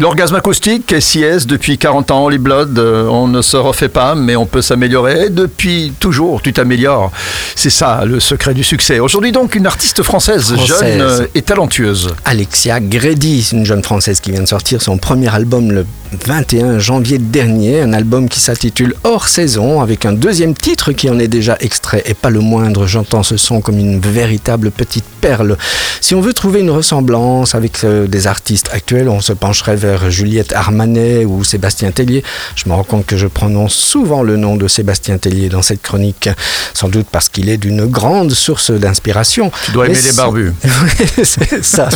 L'orgasme acoustique, SIS, depuis 40 ans, Holy Blood, euh, on ne se refait pas, mais on peut s'améliorer. Depuis toujours, tu t'améliores. C'est ça, le secret du succès. Aujourd'hui donc, une artiste française, Française. jeune euh, et talentueuse. Alexia Grady, une jeune française qui vient de sortir son premier album le 21 janvier dernier, un album qui s'intitule Hors saison, avec un deuxième titre qui en est déjà extrait, et pas le moindre, j'entends ce son comme une véritable petite perle. Si on veut trouver une ressemblance avec euh, des artistes actuels, on se pencherait vers Juliette Armanet ou Sébastien Tellier. Je me rends compte que je prononce souvent le nom de Sébastien Tellier dans cette chronique, sans doute parce qu'il est d'une grande source d'inspiration. Tu dois Mais aimer les barbus. c'est ça.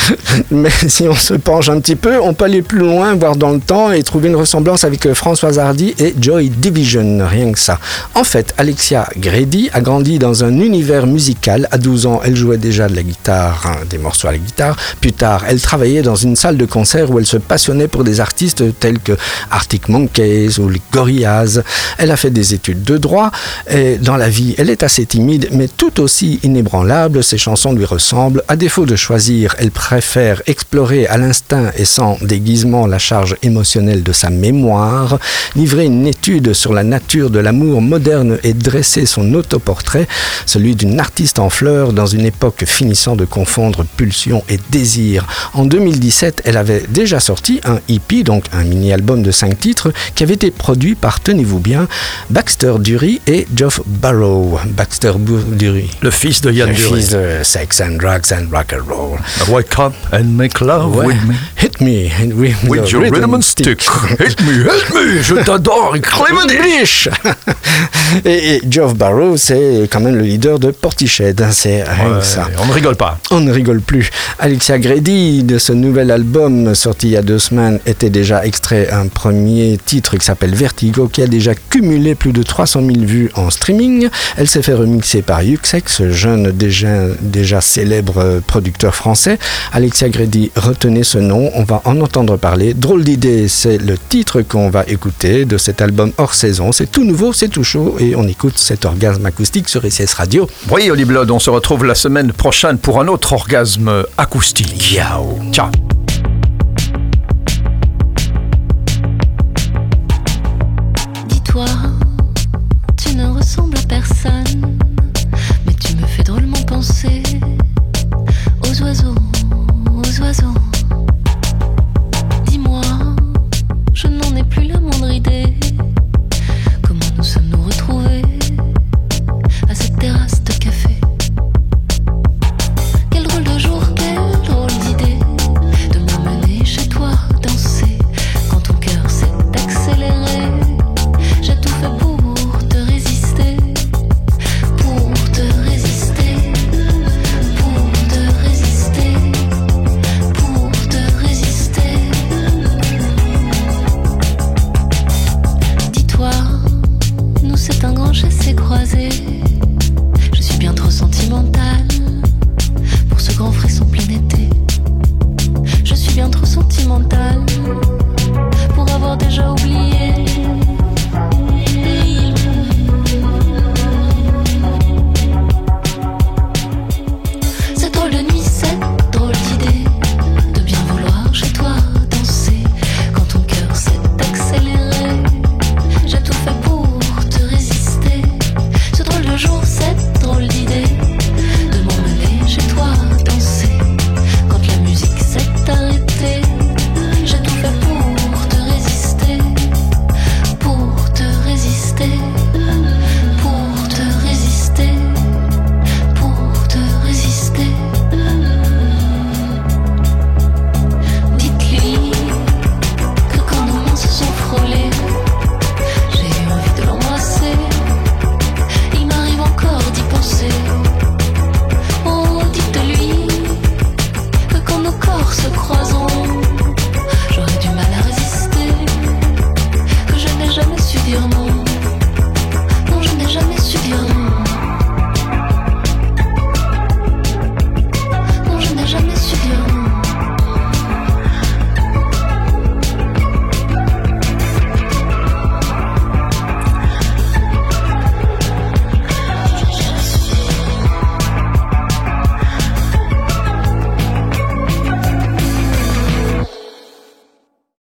Mais si on se penche un petit peu, on peut aller plus loin, voir dans le temps et trouver une ressemblance avec euh, Françoise Hardy et Joy Division, rien que ça. En fait, Alexia Grady a grandi dans un univers musical. À 12 ans, elle jouait déjà de la guitare, hein, des morceaux à la guitare. Plus tard, elle travaillait dans une salle de concert où elle se passionnait pour des artistes tels que Arctic Monkeys ou les Gorillaz. Elle a fait des études de droit et dans la vie, elle est assez timide mais tout aussi inébranlable. Ses chansons lui ressemblent. À défaut de choisir, elle préfère explorer à l'instinct et sans déguisement la charge émotionnelle de sa mémoire, livrer une étude sur la nature de l'amour moderne et dresser son autoportrait, celui d'une artiste en fleurs dans une époque finissant de confondre pulsion et désir. En 2017, elle avait déjà sorti un EP, donc un mini-album de 5 titres, qui avait été produit par, tenez-vous bien, Baxter Dury et Geoff Barrow. Baxter Dury. Le fils de Yann Le Dury. fils de Sex and Drugs and Rock and Roll. Wake up and make love Ouais. with me? Hit me with, With your rhythm and stick. Hit me, hit me, je t'adore, Clément et, et Geoff Barrow, c'est quand même le leader de Portiched. hein, C'est rien que ça. On ne rigole pas. On ne rigole plus. Alexia Grady, de ce nouvel album sorti il y a deux semaines, était déjà extrait un premier titre qui s'appelle Vertigo, qui a déjà cumulé plus de 300 000 vues en streaming. Elle s'est fait remixer par Yuxex, jeune déjà, déjà célèbre producteur français. Alexia Grady, retenez ce nom, on va en entendre parler. Drôle d'idée, c'est le titre qu'on va écouter de cet album hors saison. C'est tout nouveau, c'est tout chaud, et on écoute cet orgasme acoustique sur SCS Radio. Oui, Holy Blood, on se retrouve la semaine prochaine pour un autre orgasme acoustique. Ciao Ciao.